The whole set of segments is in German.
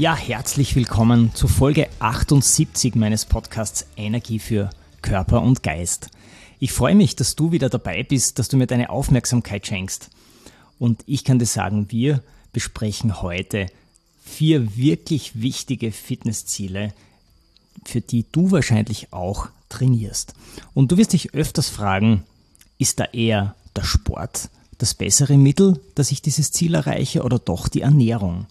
Ja, herzlich willkommen zu Folge 78 meines Podcasts Energie für Körper und Geist. Ich freue mich, dass du wieder dabei bist, dass du mir deine Aufmerksamkeit schenkst. Und ich kann dir sagen, wir besprechen heute vier wirklich wichtige Fitnessziele, für die du wahrscheinlich auch trainierst. Und du wirst dich öfters fragen, ist da eher der Sport das bessere Mittel, dass ich dieses Ziel erreiche oder doch die Ernährung?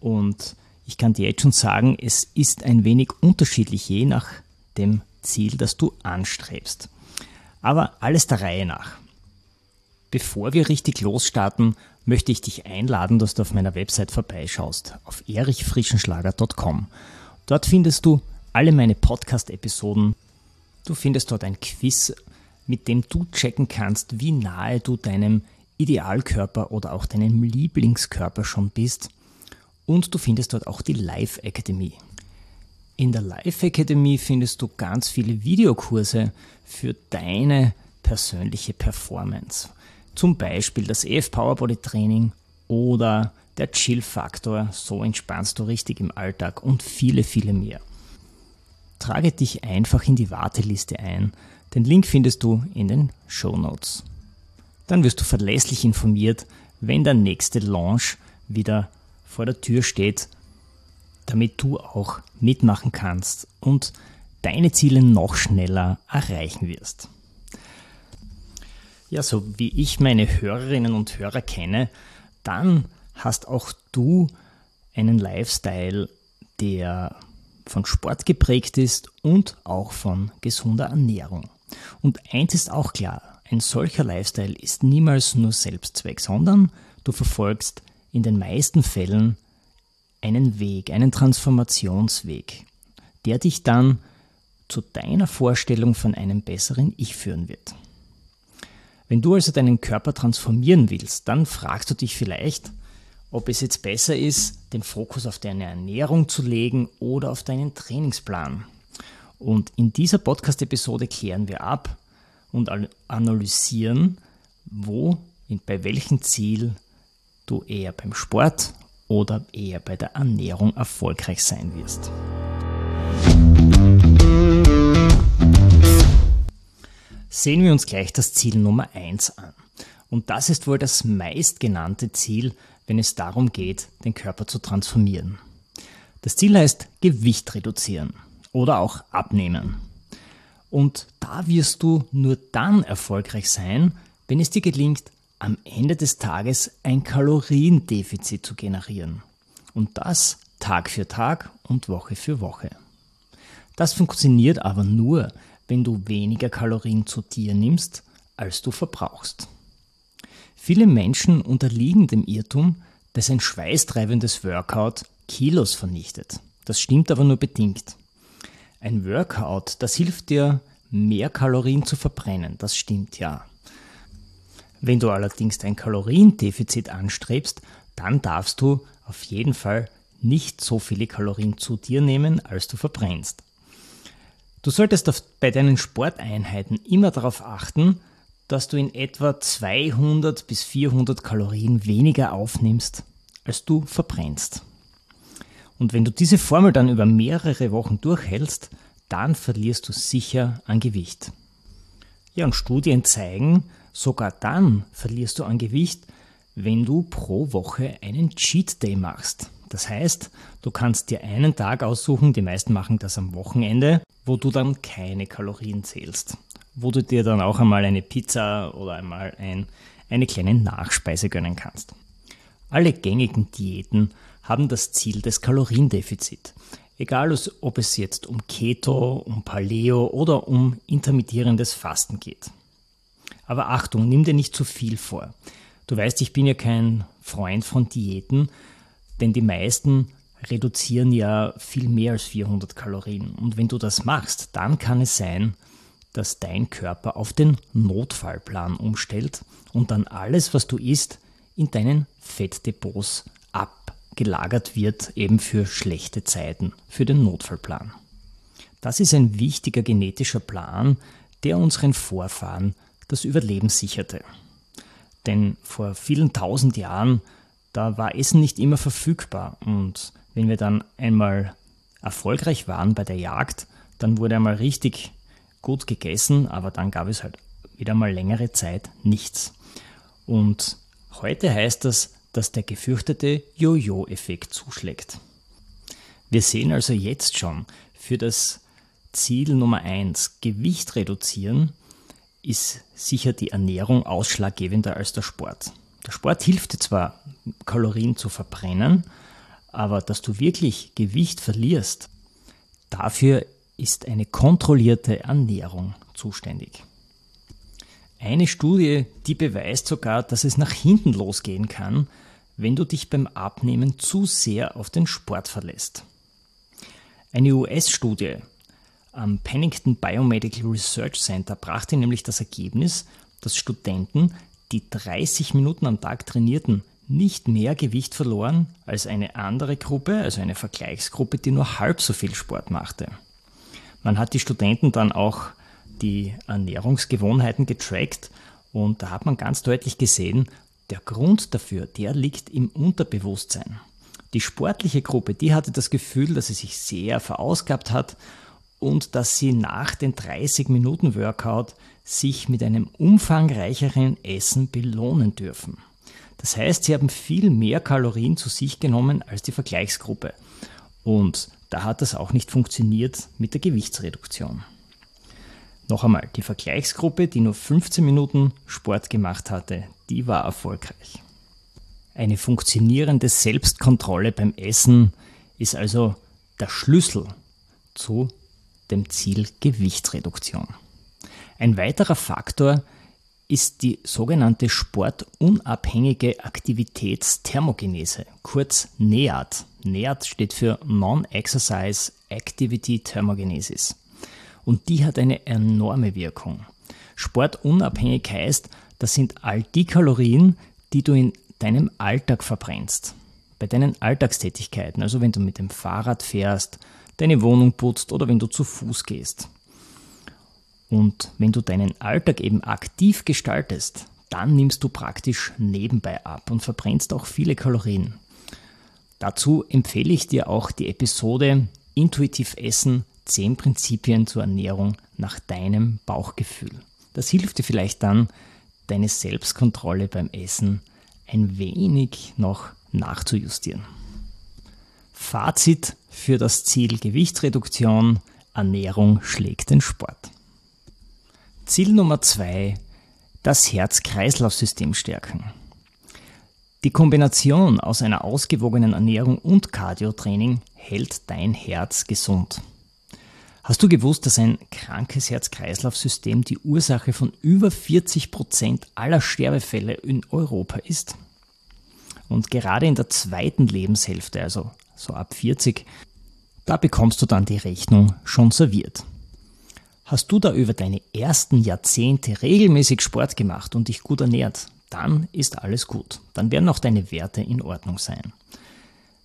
Und ich kann dir jetzt schon sagen, es ist ein wenig unterschiedlich je nach dem Ziel, das du anstrebst. Aber alles der Reihe nach. Bevor wir richtig losstarten, möchte ich dich einladen, dass du auf meiner Website vorbeischaust, auf erichfrischenschlager.com. Dort findest du alle meine Podcast-Episoden. Du findest dort ein Quiz, mit dem du checken kannst, wie nahe du deinem Idealkörper oder auch deinem Lieblingskörper schon bist und du findest dort auch die Live Academy. In der Live Academy findest du ganz viele Videokurse für deine persönliche Performance. Zum Beispiel das EF Powerbody Training oder der Chill Faktor, so entspannst du richtig im Alltag und viele, viele mehr. Trage dich einfach in die Warteliste ein. Den Link findest du in den Show Notes. Dann wirst du verlässlich informiert, wenn der nächste Launch wieder vor der Tür steht, damit du auch mitmachen kannst und deine Ziele noch schneller erreichen wirst. Ja, so wie ich meine Hörerinnen und Hörer kenne, dann hast auch du einen Lifestyle, der von Sport geprägt ist und auch von gesunder Ernährung. Und eins ist auch klar, ein solcher Lifestyle ist niemals nur Selbstzweck, sondern du verfolgst in den meisten Fällen einen Weg, einen Transformationsweg, der dich dann zu deiner Vorstellung von einem besseren Ich führen wird. Wenn du also deinen Körper transformieren willst, dann fragst du dich vielleicht, ob es jetzt besser ist, den Fokus auf deine Ernährung zu legen oder auf deinen Trainingsplan. Und in dieser Podcast-Episode klären wir ab und analysieren, wo, bei welchem Ziel du eher beim Sport oder eher bei der Ernährung erfolgreich sein wirst. Sehen wir uns gleich das Ziel Nummer 1 an. Und das ist wohl das meistgenannte Ziel, wenn es darum geht, den Körper zu transformieren. Das Ziel heißt Gewicht reduzieren oder auch abnehmen. Und da wirst du nur dann erfolgreich sein, wenn es dir gelingt, am Ende des Tages ein Kaloriendefizit zu generieren. Und das Tag für Tag und Woche für Woche. Das funktioniert aber nur, wenn du weniger Kalorien zu dir nimmst, als du verbrauchst. Viele Menschen unterliegen dem Irrtum, dass ein schweißtreibendes Workout Kilos vernichtet. Das stimmt aber nur bedingt. Ein Workout, das hilft dir, mehr Kalorien zu verbrennen. Das stimmt ja. Wenn du allerdings ein Kaloriendefizit anstrebst, dann darfst du auf jeden Fall nicht so viele Kalorien zu dir nehmen, als du verbrennst. Du solltest bei deinen Sporteinheiten immer darauf achten, dass du in etwa 200 bis 400 Kalorien weniger aufnimmst, als du verbrennst. Und wenn du diese Formel dann über mehrere Wochen durchhältst, dann verlierst du sicher an Gewicht. Ja, und Studien zeigen, Sogar dann verlierst du an Gewicht, wenn du pro Woche einen Cheat Day machst. Das heißt, du kannst dir einen Tag aussuchen, die meisten machen das am Wochenende, wo du dann keine Kalorien zählst. Wo du dir dann auch einmal eine Pizza oder einmal ein, eine kleine Nachspeise gönnen kannst. Alle gängigen Diäten haben das Ziel des Kaloriendefizit. Egal ob es jetzt um Keto, um Paleo oder um intermittierendes Fasten geht. Aber Achtung, nimm dir nicht zu viel vor. Du weißt, ich bin ja kein Freund von Diäten, denn die meisten reduzieren ja viel mehr als 400 Kalorien. Und wenn du das machst, dann kann es sein, dass dein Körper auf den Notfallplan umstellt und dann alles, was du isst, in deinen Fettdepots abgelagert wird, eben für schlechte Zeiten, für den Notfallplan. Das ist ein wichtiger genetischer Plan, der unseren Vorfahren das Überleben sicherte. Denn vor vielen tausend Jahren, da war Essen nicht immer verfügbar und wenn wir dann einmal erfolgreich waren bei der Jagd, dann wurde einmal richtig gut gegessen, aber dann gab es halt wieder mal längere Zeit nichts. Und heute heißt das, dass der gefürchtete Jojo-Effekt zuschlägt. Wir sehen also jetzt schon, für das Ziel Nummer eins Gewicht reduzieren, ist sicher die Ernährung ausschlaggebender als der Sport. Der Sport hilft dir zwar, Kalorien zu verbrennen, aber dass du wirklich Gewicht verlierst, dafür ist eine kontrollierte Ernährung zuständig. Eine Studie, die beweist sogar, dass es nach hinten losgehen kann, wenn du dich beim Abnehmen zu sehr auf den Sport verlässt. Eine US-Studie am Pennington Biomedical Research Center brachte nämlich das Ergebnis, dass Studenten, die 30 Minuten am Tag trainierten, nicht mehr Gewicht verloren als eine andere Gruppe, also eine Vergleichsgruppe, die nur halb so viel Sport machte. Man hat die Studenten dann auch die Ernährungsgewohnheiten getrackt und da hat man ganz deutlich gesehen, der Grund dafür, der liegt im Unterbewusstsein. Die sportliche Gruppe, die hatte das Gefühl, dass sie sich sehr verausgabt hat und dass sie nach den 30 Minuten Workout sich mit einem umfangreicheren Essen belohnen dürfen. Das heißt, sie haben viel mehr Kalorien zu sich genommen als die Vergleichsgruppe. Und da hat das auch nicht funktioniert mit der Gewichtsreduktion. Noch einmal, die Vergleichsgruppe, die nur 15 Minuten Sport gemacht hatte, die war erfolgreich. Eine funktionierende Selbstkontrolle beim Essen ist also der Schlüssel zu dem Ziel Gewichtsreduktion. Ein weiterer Faktor ist die sogenannte sportunabhängige Aktivitätsthermogenese, kurz NEAT. NEAT steht für Non-Exercise Activity Thermogenesis. Und die hat eine enorme Wirkung. Sportunabhängig heißt, das sind all die Kalorien, die du in deinem Alltag verbrennst. Bei deinen Alltagstätigkeiten, also wenn du mit dem Fahrrad fährst, deine Wohnung putzt oder wenn du zu Fuß gehst. Und wenn du deinen Alltag eben aktiv gestaltest, dann nimmst du praktisch nebenbei ab und verbrennst auch viele Kalorien. Dazu empfehle ich dir auch die Episode Intuitiv Essen 10 Prinzipien zur Ernährung nach deinem Bauchgefühl. Das hilft dir vielleicht dann, deine Selbstkontrolle beim Essen ein wenig noch nachzujustieren. Fazit für das Ziel Gewichtsreduktion, Ernährung schlägt den Sport. Ziel Nummer zwei, das Herz-Kreislauf-System stärken. Die Kombination aus einer ausgewogenen Ernährung und Cardiotraining hält dein Herz gesund. Hast du gewusst, dass ein krankes Herz-Kreislauf-System die Ursache von über 40 Prozent aller Sterbefälle in Europa ist? Und gerade in der zweiten Lebenshälfte, also so ab 40, da bekommst du dann die Rechnung schon serviert. Hast du da über deine ersten Jahrzehnte regelmäßig Sport gemacht und dich gut ernährt, dann ist alles gut. Dann werden auch deine Werte in Ordnung sein.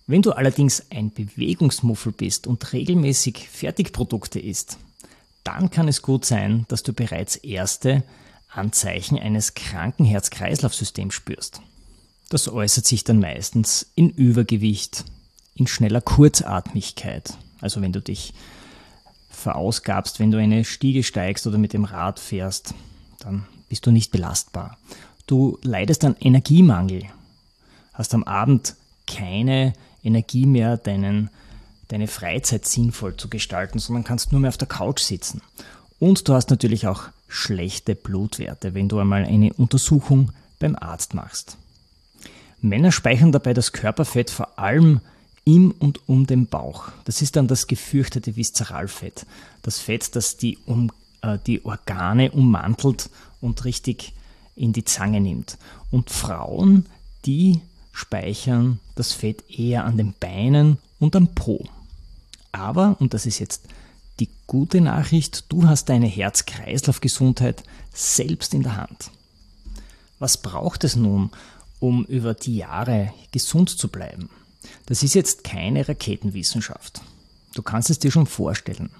Wenn du allerdings ein Bewegungsmuffel bist und regelmäßig Fertigprodukte isst, dann kann es gut sein, dass du bereits erste Anzeichen eines kranken Herz-Kreislauf-Systems spürst. Das äußert sich dann meistens in Übergewicht, in schneller Kurzatmigkeit. Also wenn du dich verausgabst, wenn du eine Stiege steigst oder mit dem Rad fährst, dann bist du nicht belastbar. Du leidest an Energiemangel, hast am Abend keine Energie mehr, deinen, deine Freizeit sinnvoll zu gestalten, sondern kannst nur mehr auf der Couch sitzen. Und du hast natürlich auch schlechte Blutwerte, wenn du einmal eine Untersuchung beim Arzt machst. Männer speichern dabei das Körperfett vor allem im und um den Bauch. Das ist dann das gefürchtete Viszeralfett. Das Fett, das die, um, äh, die Organe ummantelt und richtig in die Zange nimmt. Und Frauen, die speichern das Fett eher an den Beinen und am Po. Aber, und das ist jetzt die gute Nachricht, du hast deine Herz-Kreislauf-Gesundheit selbst in der Hand. Was braucht es nun, um über die Jahre gesund zu bleiben? Das ist jetzt keine Raketenwissenschaft. Du kannst es dir schon vorstellen.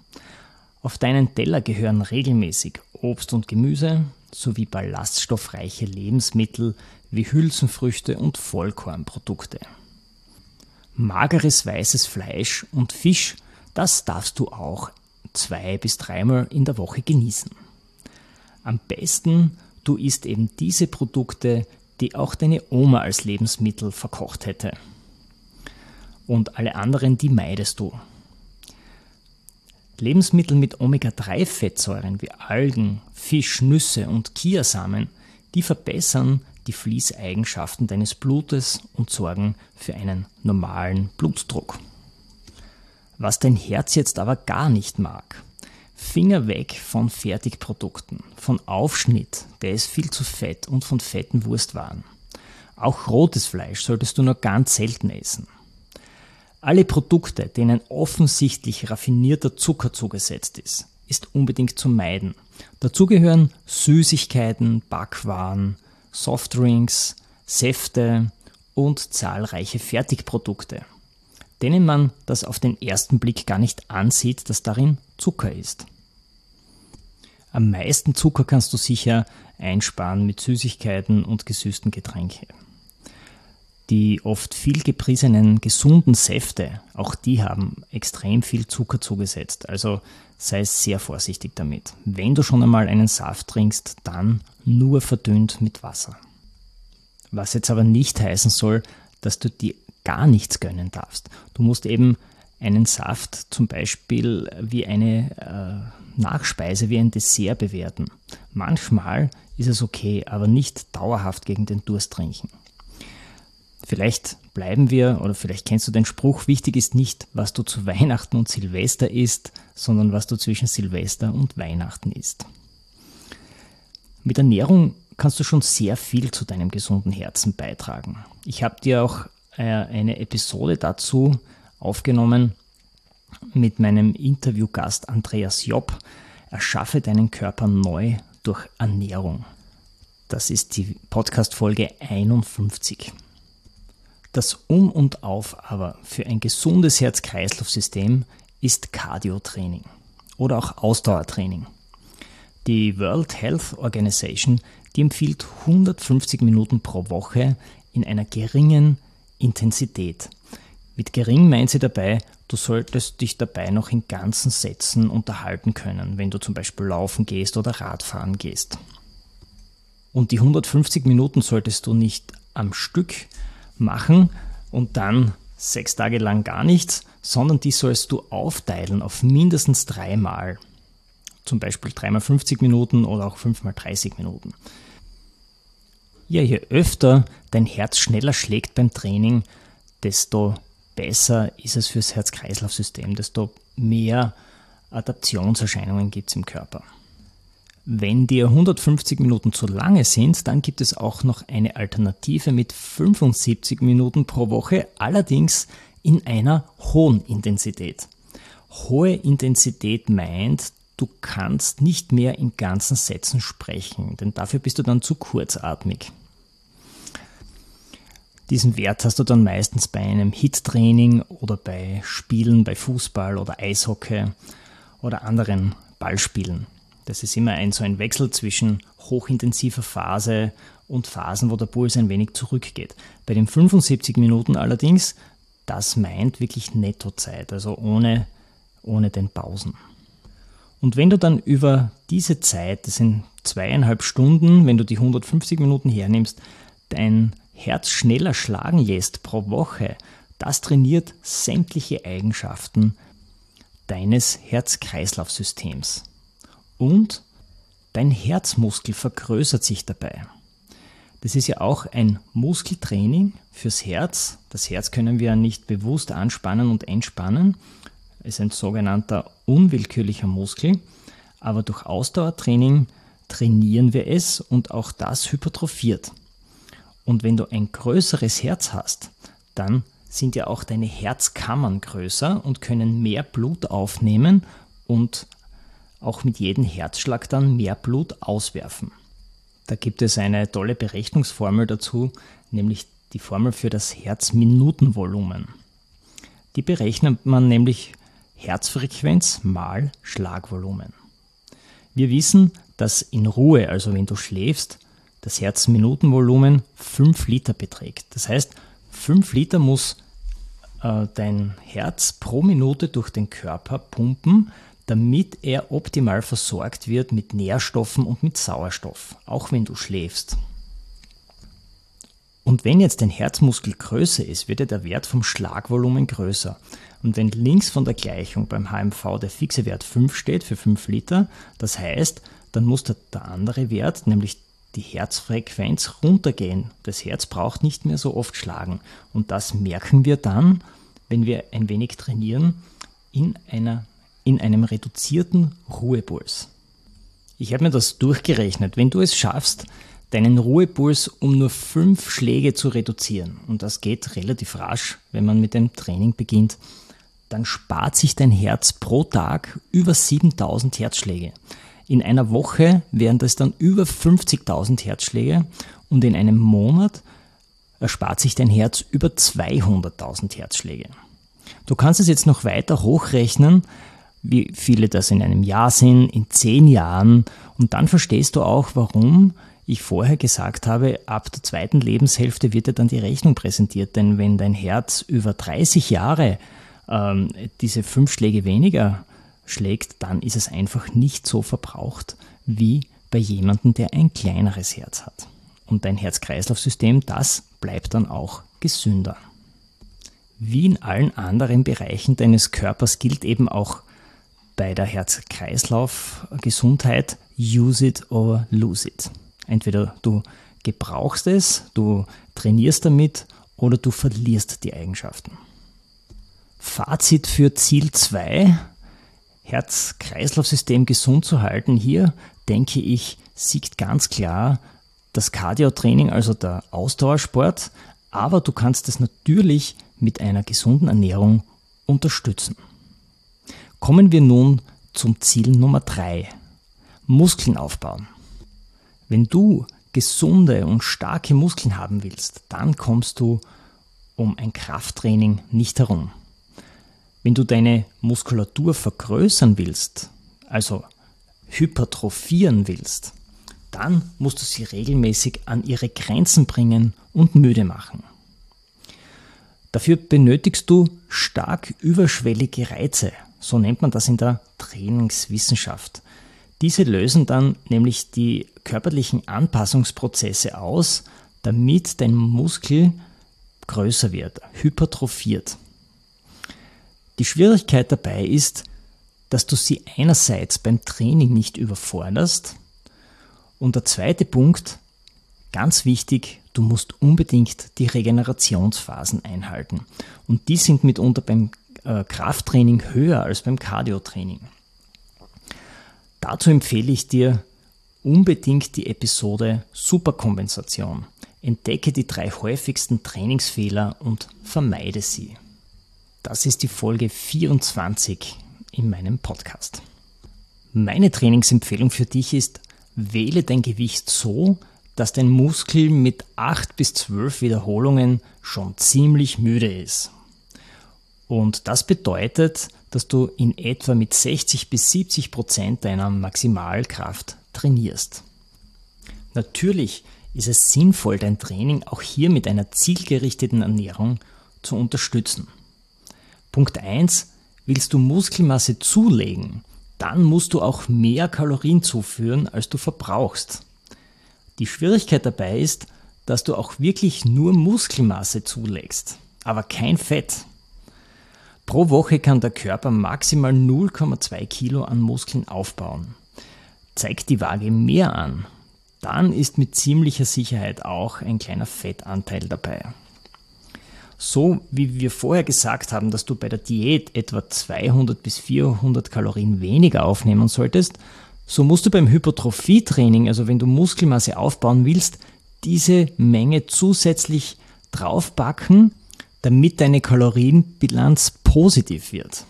Auf deinen Teller gehören regelmäßig Obst und Gemüse sowie ballaststoffreiche Lebensmittel wie Hülsenfrüchte und Vollkornprodukte. Mageres weißes Fleisch und Fisch, das darfst du auch zwei bis dreimal in der Woche genießen. Am besten du isst eben diese Produkte, die auch deine Oma als Lebensmittel verkocht hätte. Und alle anderen, die meidest du. Lebensmittel mit Omega-3-Fettsäuren wie Algen, Fisch, Nüsse und Kiasamen, die verbessern die Fließeigenschaften deines Blutes und sorgen für einen normalen Blutdruck. Was dein Herz jetzt aber gar nicht mag, Finger weg von Fertigprodukten, von Aufschnitt, der ist viel zu fett und von fetten Wurstwaren. Auch rotes Fleisch solltest du nur ganz selten essen. Alle Produkte, denen offensichtlich raffinierter Zucker zugesetzt ist, ist unbedingt zu meiden. Dazu gehören Süßigkeiten, Backwaren, Softdrinks, Säfte und zahlreiche Fertigprodukte, denen man das auf den ersten Blick gar nicht ansieht, dass darin Zucker ist. Am meisten Zucker kannst du sicher einsparen mit Süßigkeiten und gesüßten Getränken. Die oft viel gepriesenen gesunden Säfte, auch die haben extrem viel Zucker zugesetzt. Also sei sehr vorsichtig damit. Wenn du schon einmal einen Saft trinkst, dann nur verdünnt mit Wasser. Was jetzt aber nicht heißen soll, dass du dir gar nichts gönnen darfst. Du musst eben einen Saft zum Beispiel wie eine äh, Nachspeise, wie ein Dessert bewerten. Manchmal ist es okay, aber nicht dauerhaft gegen den Durst trinken. Vielleicht bleiben wir, oder vielleicht kennst du den Spruch, wichtig ist nicht, was du zu Weihnachten und Silvester isst, sondern was du zwischen Silvester und Weihnachten isst. Mit Ernährung kannst du schon sehr viel zu deinem gesunden Herzen beitragen. Ich habe dir auch äh, eine Episode dazu aufgenommen mit meinem Interviewgast Andreas Jopp. Erschaffe deinen Körper neu durch Ernährung. Das ist die Podcast-Folge 51. Das Um und Auf aber für ein gesundes Herz-Kreislauf-System ist Cardio-Training oder auch Ausdauertraining. Die World Health Organization, die empfiehlt 150 Minuten pro Woche in einer geringen Intensität. Mit gering meint sie dabei, du solltest dich dabei noch in ganzen Sätzen unterhalten können, wenn du zum Beispiel laufen gehst oder Radfahren gehst. Und die 150 Minuten solltest du nicht am Stück machen und dann sechs Tage lang gar nichts, sondern die sollst du aufteilen auf mindestens dreimal. Zum Beispiel dreimal 50 Minuten oder auch fünfmal 30 Minuten. Ja, je öfter dein Herz schneller schlägt beim Training, desto besser ist es fürs Herz-Kreislauf-System, desto mehr Adaptionserscheinungen gibt es im Körper. Wenn dir 150 Minuten zu lange sind, dann gibt es auch noch eine Alternative mit 75 Minuten pro Woche, allerdings in einer hohen Intensität. Hohe Intensität meint, du kannst nicht mehr in ganzen Sätzen sprechen, denn dafür bist du dann zu kurzatmig. Diesen Wert hast du dann meistens bei einem Hit-Training oder bei Spielen bei Fußball oder Eishockey oder anderen Ballspielen. Das ist immer ein so ein Wechsel zwischen hochintensiver Phase und Phasen, wo der Puls ein wenig zurückgeht. Bei den 75 Minuten allerdings, das meint wirklich Nettozeit, also ohne, ohne den Pausen. Und wenn du dann über diese Zeit, das sind zweieinhalb Stunden, wenn du die 150 Minuten hernimmst, dein Herz schneller schlagen lässt pro Woche, das trainiert sämtliche Eigenschaften deines Herz-Kreislauf-Systems. Und dein Herzmuskel vergrößert sich dabei. Das ist ja auch ein Muskeltraining fürs Herz. Das Herz können wir nicht bewusst anspannen und entspannen. Es ist ein sogenannter unwillkürlicher Muskel. Aber durch Ausdauertraining trainieren wir es und auch das hypertrophiert. Und wenn du ein größeres Herz hast, dann sind ja auch deine Herzkammern größer und können mehr Blut aufnehmen und auch mit jedem Herzschlag dann mehr Blut auswerfen. Da gibt es eine tolle Berechnungsformel dazu, nämlich die Formel für das Herzminutenvolumen. Die berechnet man nämlich Herzfrequenz mal Schlagvolumen. Wir wissen, dass in Ruhe, also wenn du schläfst, das Herzminutenvolumen 5 Liter beträgt. Das heißt, 5 Liter muss äh, dein Herz pro Minute durch den Körper pumpen, damit er optimal versorgt wird mit Nährstoffen und mit Sauerstoff, auch wenn du schläfst. Und wenn jetzt dein Herzmuskel größer ist, wird der Wert vom Schlagvolumen größer. Und wenn links von der Gleichung beim HMV der fixe Wert 5 steht für 5 Liter, das heißt, dann muss der, der andere Wert, nämlich die Herzfrequenz, runtergehen. Das Herz braucht nicht mehr so oft schlagen. Und das merken wir dann, wenn wir ein wenig trainieren, in, einer, in einem reduzierten Ruhepuls. Ich habe mir das durchgerechnet. Wenn du es schaffst, deinen Ruhepuls um nur fünf Schläge zu reduzieren, und das geht relativ rasch, wenn man mit dem Training beginnt, dann spart sich dein Herz pro Tag über 7000 Herzschläge. In einer Woche wären das dann über 50.000 Herzschläge und in einem Monat erspart sich dein Herz über 200.000 Herzschläge. Du kannst es jetzt noch weiter hochrechnen, wie viele das in einem Jahr sind, in zehn Jahren und dann verstehst du auch, warum ich vorher gesagt habe, ab der zweiten Lebenshälfte wird dir dann die Rechnung präsentiert. Denn wenn dein Herz über 30 Jahre ähm, diese fünf Schläge weniger schlägt, dann ist es einfach nicht so verbraucht wie bei jemandem, der ein kleineres Herz hat. Und dein Herz-Kreislauf-System, das bleibt dann auch gesünder. Wie in allen anderen Bereichen deines Körpers gilt eben auch bei der Herz-Kreislauf-Gesundheit, use it or lose it. Entweder du gebrauchst es, du trainierst damit oder du verlierst die Eigenschaften. Fazit für Ziel 2, Herz-Kreislauf-System gesund zu halten. Hier denke ich, siegt ganz klar das Cardio-Training, also der Ausdauersport, aber du kannst es natürlich mit einer gesunden Ernährung unterstützen. Kommen wir nun zum Ziel Nummer 3. Muskeln aufbauen. Wenn du gesunde und starke Muskeln haben willst, dann kommst du um ein Krafttraining nicht herum. Wenn du deine Muskulatur vergrößern willst, also hypertrophieren willst, dann musst du sie regelmäßig an ihre Grenzen bringen und müde machen. Dafür benötigst du stark überschwellige Reize, so nennt man das in der Trainingswissenschaft. Diese lösen dann nämlich die körperlichen Anpassungsprozesse aus, damit dein Muskel größer wird, hypertrophiert. Die Schwierigkeit dabei ist, dass du sie einerseits beim Training nicht überforderst und der zweite Punkt, ganz wichtig, du musst unbedingt die Regenerationsphasen einhalten. Und die sind mitunter beim äh, Krafttraining höher als beim Cardiotraining. Dazu empfehle ich dir unbedingt die Episode Superkompensation. Entdecke die drei häufigsten Trainingsfehler und vermeide sie. Das ist die Folge 24 in meinem Podcast. Meine Trainingsempfehlung für dich ist, wähle dein Gewicht so, dass dein Muskel mit 8 bis 12 Wiederholungen schon ziemlich müde ist. Und das bedeutet, dass du in etwa mit 60 bis 70 Prozent deiner Maximalkraft trainierst. Natürlich ist es sinnvoll, dein Training auch hier mit einer zielgerichteten Ernährung zu unterstützen. Punkt 1. Willst du Muskelmasse zulegen, dann musst du auch mehr Kalorien zuführen, als du verbrauchst. Die Schwierigkeit dabei ist, dass du auch wirklich nur Muskelmasse zulegst, aber kein Fett. Pro Woche kann der Körper maximal 0,2 Kilo an Muskeln aufbauen. Zeigt die Waage mehr an, dann ist mit ziemlicher Sicherheit auch ein kleiner Fettanteil dabei. So wie wir vorher gesagt haben, dass du bei der Diät etwa 200 bis 400 Kalorien weniger aufnehmen solltest, So musst du beim Hypertrophietraining, also wenn du Muskelmasse aufbauen willst, diese Menge zusätzlich draufpacken, damit deine Kalorienbilanz positiv wird.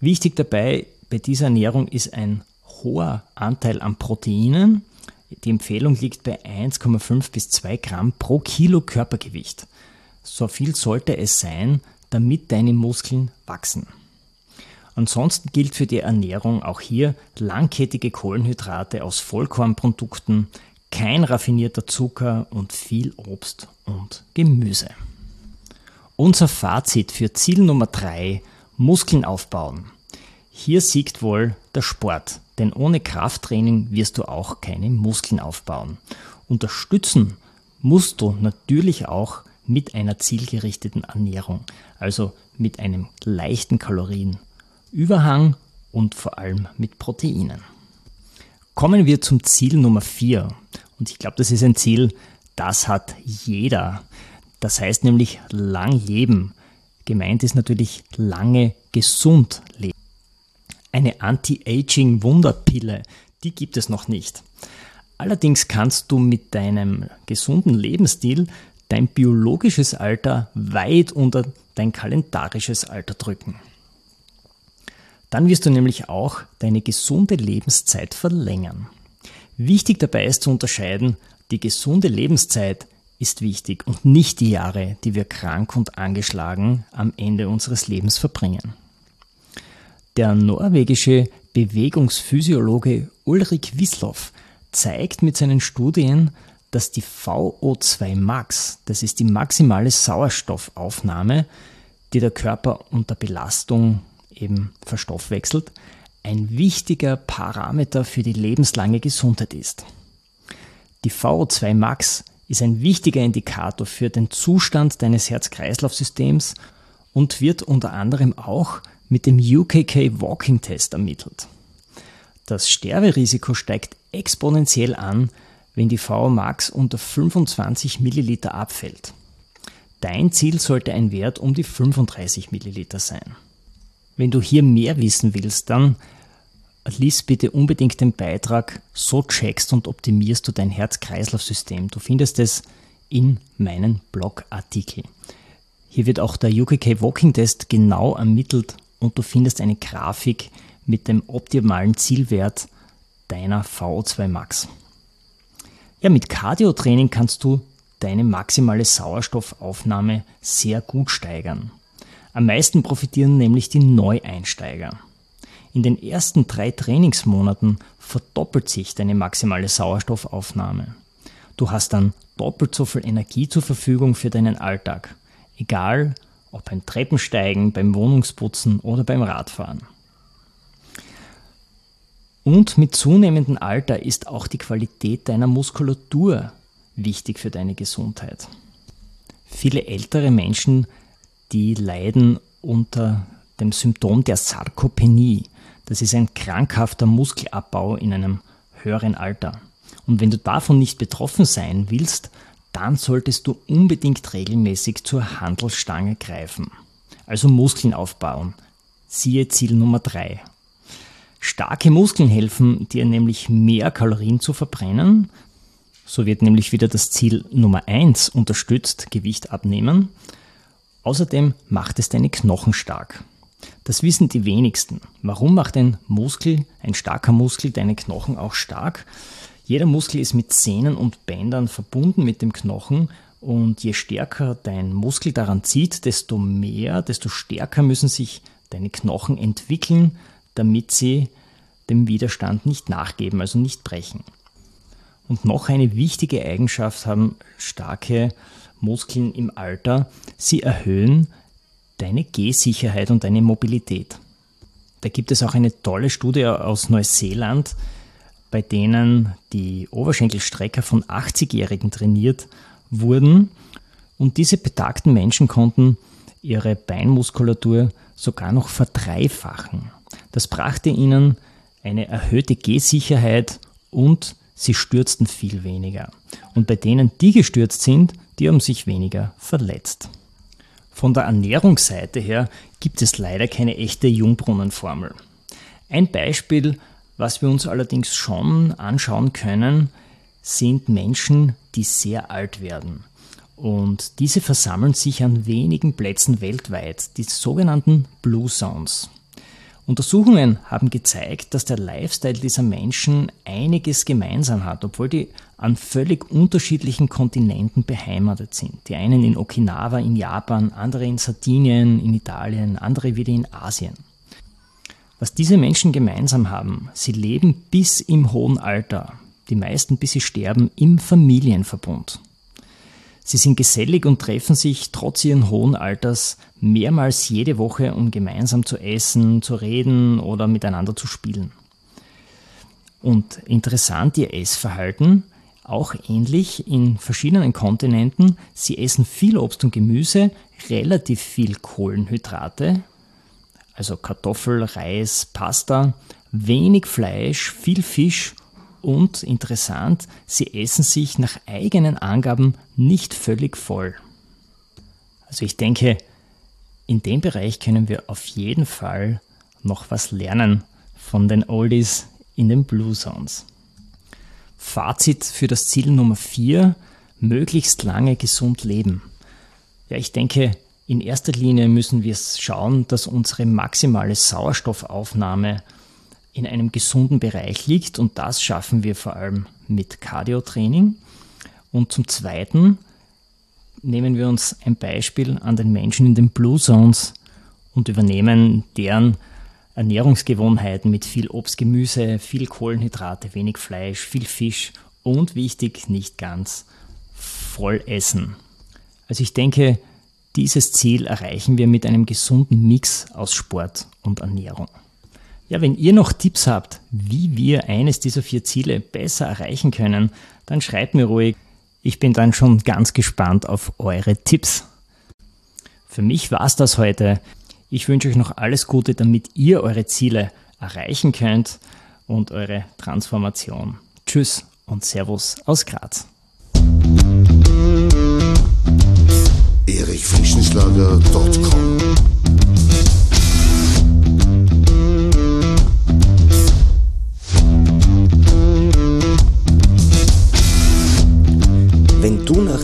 Wichtig dabei bei dieser Ernährung ist ein hoher Anteil an Proteinen. Die Empfehlung liegt bei 1,5 bis 2 Gramm pro Kilo Körpergewicht. So viel sollte es sein, damit deine Muskeln wachsen. Ansonsten gilt für die Ernährung auch hier langkettige Kohlenhydrate aus Vollkornprodukten, kein raffinierter Zucker und viel Obst und Gemüse. Unser Fazit für Ziel Nummer 3, Muskeln aufbauen. Hier siegt wohl der Sport, denn ohne Krafttraining wirst du auch keine Muskeln aufbauen. Unterstützen musst du natürlich auch mit einer zielgerichteten Ernährung, also mit einem leichten Kalorienüberhang und vor allem mit Proteinen. Kommen wir zum Ziel Nummer 4. Und ich glaube, das ist ein Ziel, das hat jeder. Das heißt nämlich lang leben. Gemeint ist natürlich lange gesund leben. Eine Anti-Aging-Wunderpille, die gibt es noch nicht. Allerdings kannst du mit deinem gesunden Lebensstil dein biologisches Alter weit unter dein kalendarisches Alter drücken. Dann wirst du nämlich auch deine gesunde Lebenszeit verlängern. Wichtig dabei ist zu unterscheiden, die gesunde Lebenszeit ist wichtig und nicht die Jahre, die wir krank und angeschlagen am Ende unseres Lebens verbringen. Der norwegische Bewegungsphysiologe Ulrich Wisloff zeigt mit seinen Studien, dass die VO2 Max, das ist die maximale Sauerstoffaufnahme, die der Körper unter Belastung eben verstoffwechselt, ein wichtiger Parameter für die lebenslange Gesundheit ist. Die VO2 Max ist ein wichtiger Indikator für den Zustand deines Herz-Kreislauf-Systems und wird unter anderem auch mit dem UKK Walking Test ermittelt. Das Sterberisiko steigt exponentiell an, wenn die VO-Max unter 25 Milliliter abfällt. Dein Ziel sollte ein Wert um die 35 Milliliter sein. Wenn du hier mehr wissen willst, dann lies bitte unbedingt den Beitrag So checkst und optimierst du dein Herz-Kreislauf-System. Du findest es in meinen Blogartikel. Hier wird auch der UKK Walking Test genau ermittelt und du findest eine Grafik mit dem optimalen Zielwert deiner VO2 Max. Ja, mit Cardio-Training kannst du deine maximale Sauerstoffaufnahme sehr gut steigern. Am meisten profitieren nämlich die Neueinsteiger. In den ersten drei Trainingsmonaten verdoppelt sich deine maximale Sauerstoffaufnahme. Du hast dann doppelt so viel Energie zur Verfügung für deinen Alltag, egal ob beim Treppensteigen, beim Wohnungsputzen oder beim Radfahren. Und mit zunehmendem Alter ist auch die Qualität deiner Muskulatur wichtig für deine Gesundheit. Viele ältere Menschen, die leiden unter dem Symptom der Sarkopenie. Das ist ein krankhafter Muskelabbau in einem höheren Alter. Und wenn du davon nicht betroffen sein willst, dann solltest du unbedingt regelmäßig zur Handelsstange greifen. Also Muskeln aufbauen. Siehe Ziel Nummer 3. Starke Muskeln helfen dir nämlich mehr Kalorien zu verbrennen. So wird nämlich wieder das Ziel Nummer 1 unterstützt, Gewicht abnehmen. Außerdem macht es deine Knochen stark. Das wissen die wenigsten. Warum macht ein Muskel, ein starker Muskel, deine Knochen auch stark? Jeder Muskel ist mit Sehnen und Bändern verbunden mit dem Knochen und je stärker dein Muskel daran zieht, desto mehr, desto stärker müssen sich deine Knochen entwickeln, damit sie dem Widerstand nicht nachgeben, also nicht brechen. Und noch eine wichtige Eigenschaft haben starke Muskeln im Alter. Sie erhöhen deine Gehsicherheit und deine Mobilität. Da gibt es auch eine tolle Studie aus Neuseeland, bei denen die Oberschenkelstrecker von 80-Jährigen trainiert wurden und diese betagten Menschen konnten ihre Beinmuskulatur sogar noch verdreifachen. Das brachte ihnen eine erhöhte Gehsicherheit und sie stürzten viel weniger. Und bei denen, die gestürzt sind, die haben sich weniger verletzt. Von der Ernährungsseite her gibt es leider keine echte Jungbrunnenformel. Ein Beispiel Was wir uns allerdings schon anschauen können, sind Menschen, die sehr alt werden. Und diese versammeln sich an wenigen Plätzen weltweit, die sogenannten Blue Zones. Untersuchungen haben gezeigt, dass der Lifestyle dieser Menschen einiges gemeinsam hat, obwohl die an völlig unterschiedlichen Kontinenten beheimatet sind. Die einen in Okinawa in Japan, andere in Sardinien in Italien, andere wieder in Asien. Was diese Menschen gemeinsam haben, sie leben bis im hohen Alter, die meisten bis sie sterben, im Familienverbund. Sie sind gesellig und treffen sich trotz ihren hohen Alters mehrmals jede Woche, um gemeinsam zu essen, zu reden oder miteinander zu spielen. Und interessant ihr Essverhalten, auch ähnlich in verschiedenen Kontinenten. Sie essen viel Obst und Gemüse, relativ viel Kohlenhydrate, also Kartoffel, Reis, Pasta, wenig Fleisch, viel Fisch und interessant, sie essen sich nach eigenen Angaben nicht völlig voll. Also ich denke, in dem Bereich können wir auf jeden Fall noch was lernen von den Oldies in den Blue Zones. Fazit für das Ziel Nummer 4, möglichst lange gesund leben. Ja, ich denke, in erster Linie müssen wir schauen, dass unsere maximale Sauerstoffaufnahme in einem gesunden Bereich liegt und das schaffen wir vor allem mit Cardio-Training. Und zum Zweiten nehmen wir uns ein Beispiel an den Menschen in den Blue Zones und übernehmen deren Ernährungsgewohnheiten mit viel Obst, Gemüse, viel Kohlenhydrate, wenig Fleisch, viel Fisch und wichtig, nicht ganz voll essen. Also ich denke, dieses Ziel erreichen wir mit einem gesunden Mix aus Sport und Ernährung. Ja, wenn ihr noch Tipps habt, wie wir eines dieser vier Ziele besser erreichen können, dann schreibt mir ruhig. Ich bin dann schon ganz gespannt auf eure Tipps. Für mich war es das heute. Ich wünsche euch noch alles Gute, damit ihr eure Ziele erreichen könnt und eure Transformation. Tschüss und Servus aus Graz. erichfrischenschlager.com